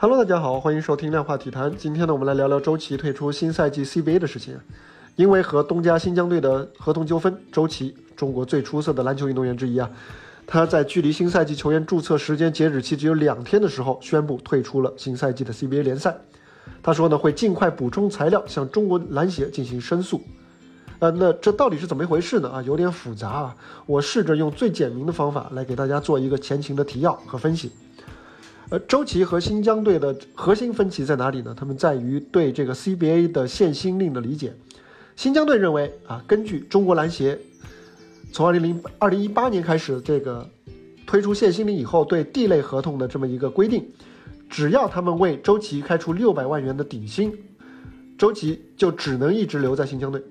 Hello，大家好，欢迎收听量化体坛。今天呢，我们来聊聊周琦退出新赛季 CBA 的事情。因为和东家新疆队的合同纠纷，周琦，中国最出色的篮球运动员之一啊，他在距离新赛季球员注册时间截止期只有两天的时候，宣布退出了新赛季的 CBA 联赛。他说呢，会尽快补充材料，向中国篮协进行申诉。呃，那这到底是怎么一回事呢？啊，有点复杂啊。我试着用最简明的方法来给大家做一个前情的提要和分析。呃，周琦和新疆队的核心分歧在哪里呢？他们在于对这个 CBA 的限薪令的理解。新疆队认为啊，根据中国篮协从二零零二零一八年开始这个推出限薪令以后，对 D 类合同的这么一个规定，只要他们为周琦开出六百万元的底薪，周琦就只能一直留在新疆队。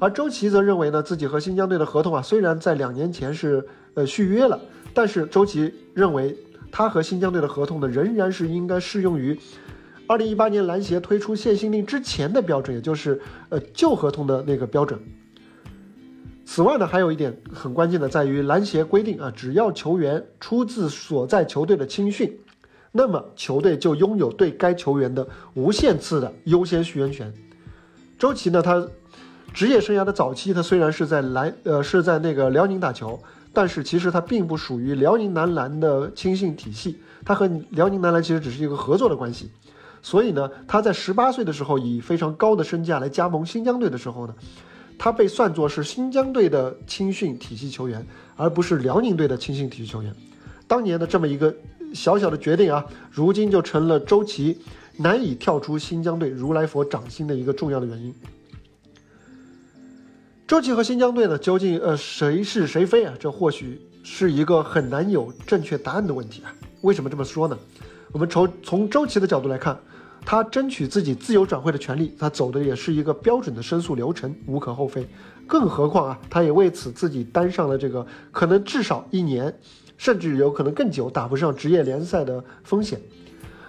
而周琦则认为呢，自己和新疆队的合同啊，虽然在两年前是呃续约了，但是周琦认为。他和新疆队的合同呢，仍然是应该适用于二零一八年篮协推出限薪令之前的标准，也就是呃旧合同的那个标准。此外呢，还有一点很关键的在于篮协规定啊，只要球员出自所在球队的青训，那么球队就拥有对该球员的无限次的优先续约权。周琦呢，他职业生涯的早期，他虽然是在篮呃是在那个辽宁打球。但是其实他并不属于辽宁男篮的青训体系，他和辽宁男篮其实只是一个合作的关系。所以呢，他在十八岁的时候以非常高的身价来加盟新疆队的时候呢，他被算作是新疆队的青训体系球员，而不是辽宁队的青训体系球员。当年的这么一个小小的决定啊，如今就成了周琦难以跳出新疆队如来佛掌心的一个重要的原因。周琦和新疆队呢，究竟呃谁是谁非啊？这或许是一个很难有正确答案的问题啊。为什么这么说呢？我们从从周琦的角度来看，他争取自己自由转会的权利，他走的也是一个标准的申诉流程，无可厚非。更何况啊，他也为此自己担上了这个可能至少一年，甚至有可能更久打不上职业联赛的风险。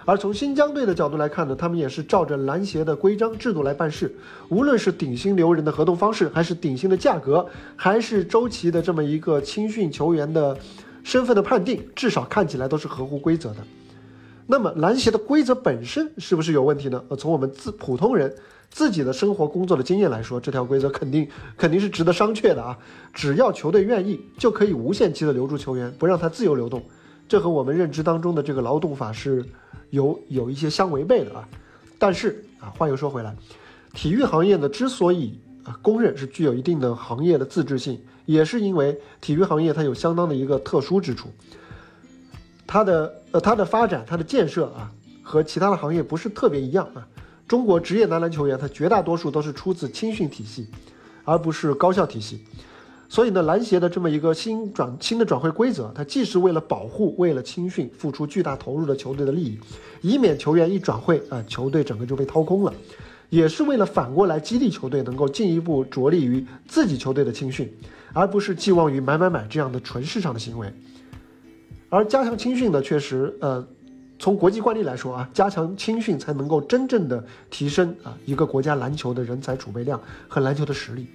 而从新疆队的角度来看呢，他们也是照着篮协的规章制度来办事。无论是顶薪留人的合同方式，还是顶薪的价格，还是周琦的这么一个青训球员的身份的判定，至少看起来都是合乎规则的。那么篮协的规则本身是不是有问题呢？呃，从我们自普通人自己的生活工作的经验来说，这条规则肯定肯定是值得商榷的啊！只要球队愿意，就可以无限期的留住球员，不让他自由流动。这和我们认知当中的这个劳动法是。有有一些相违背的啊，但是啊，话又说回来，体育行业呢之所以啊公认是具有一定的行业的自治性，也是因为体育行业它有相当的一个特殊之处，它的呃它的发展它的建设啊和其他的行业不是特别一样啊。中国职业男篮球员他绝大多数都是出自青训体系，而不是高校体系。所以呢，篮协的这么一个新转新的转会规则，它既是为了保护为了青训付出巨大投入的球队的利益，以免球员一转会啊，球队整个就被掏空了，也是为了反过来激励球队能够进一步着力于自己球队的青训，而不是寄望于买买买这样的纯市场的行为。而加强青训呢，确实，呃，从国际惯例来说啊，加强青训才能够真正的提升啊一个国家篮球的人才储备量和篮球的实力。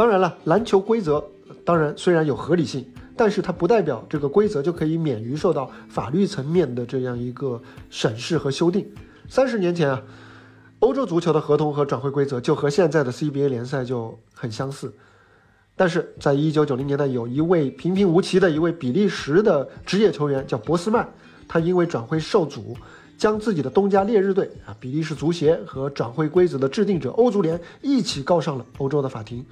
当然了，篮球规则当然虽然有合理性，但是它不代表这个规则就可以免于受到法律层面的这样一个审视和修订。三十年前啊，欧洲足球的合同和转会规则就和现在的 CBA 联赛就很相似。但是在一九九零年代，有一位平平无奇的一位比利时的职业球员叫博斯曼，他因为转会受阻，将自己的东家烈日队啊、比利时足协和转会规则的制定者欧足联一起告上了欧洲的法庭。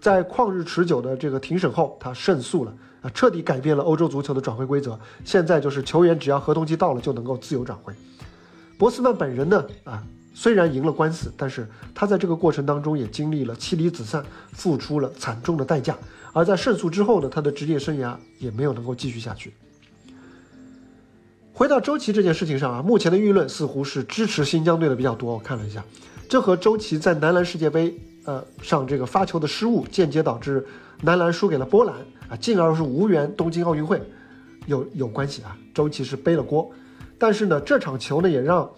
在旷日持久的这个庭审后，他胜诉了啊，彻底改变了欧洲足球的转会规则。现在就是球员只要合同期到了就能够自由转会。博斯曼本人呢啊，虽然赢了官司，但是他在这个过程当中也经历了妻离子散，付出了惨重的代价。而在胜诉之后呢，他的职业生涯也没有能够继续下去。回到周琦这件事情上啊，目前的舆论似乎是支持新疆队的比较多。我看了一下，这和周琦在男篮世界杯。呃，上这个发球的失误，间接导致男篮输给了波兰啊，进而是无缘东京奥运会，有有关系啊。周琦是背了锅，但是呢，这场球呢也让，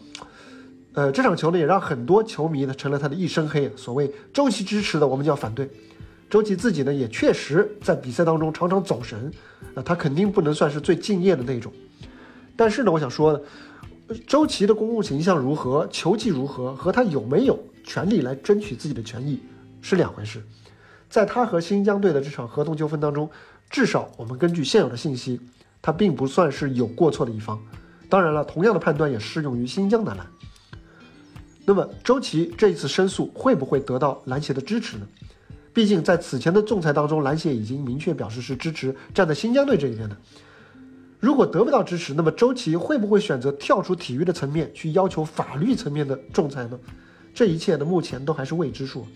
呃，这场球呢也让很多球迷呢成了他的一身黑。所谓周琦支持的，我们就要反对。周琦自己呢也确实在比赛当中常常走神，啊，他肯定不能算是最敬业的那种。但是呢，我想说呢，周琦的公共形象如何，球技如何，和他有没有权利来争取自己的权益是两回事。在他和新疆队的这场合同纠纷当中，至少我们根据现有的信息，他并不算是有过错的一方。当然了，同样的判断也适用于新疆男篮。那么，周琦这一次申诉会不会得到篮协的支持呢？毕竟在此前的仲裁当中，篮协已经明确表示是支持站在新疆队这一边的。如果得不到支持，那么周琦会不会选择跳出体育的层面去要求法律层面的仲裁呢？这一切呢，目前都还是未知数。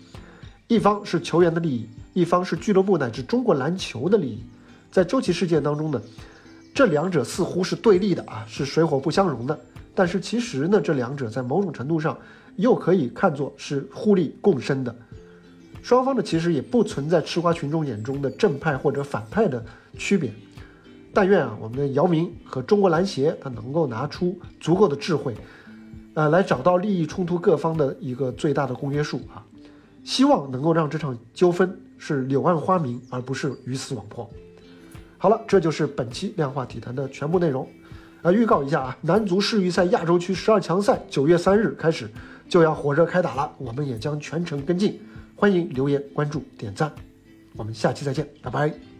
一方是球员的利益，一方是俱乐部乃至中国篮球的利益，在周琦事件当中呢，这两者似乎是对立的啊，是水火不相容的。但是其实呢，这两者在某种程度上又可以看作是互利共生的。双方呢，其实也不存在吃瓜群众眼中的正派或者反派的区别。但愿啊，我们的姚明和中国篮协他能够拿出足够的智慧，呃，来找到利益冲突各方的一个最大的公约数啊。希望能够让这场纠纷是柳暗花明，而不是鱼死网破。好了，这就是本期量化体坛的全部内容。呃，预告一下啊，男足世预赛亚洲区十二强赛九月三日开始就要火热开打了，我们也将全程跟进。欢迎留言、关注、点赞，我们下期再见，拜拜。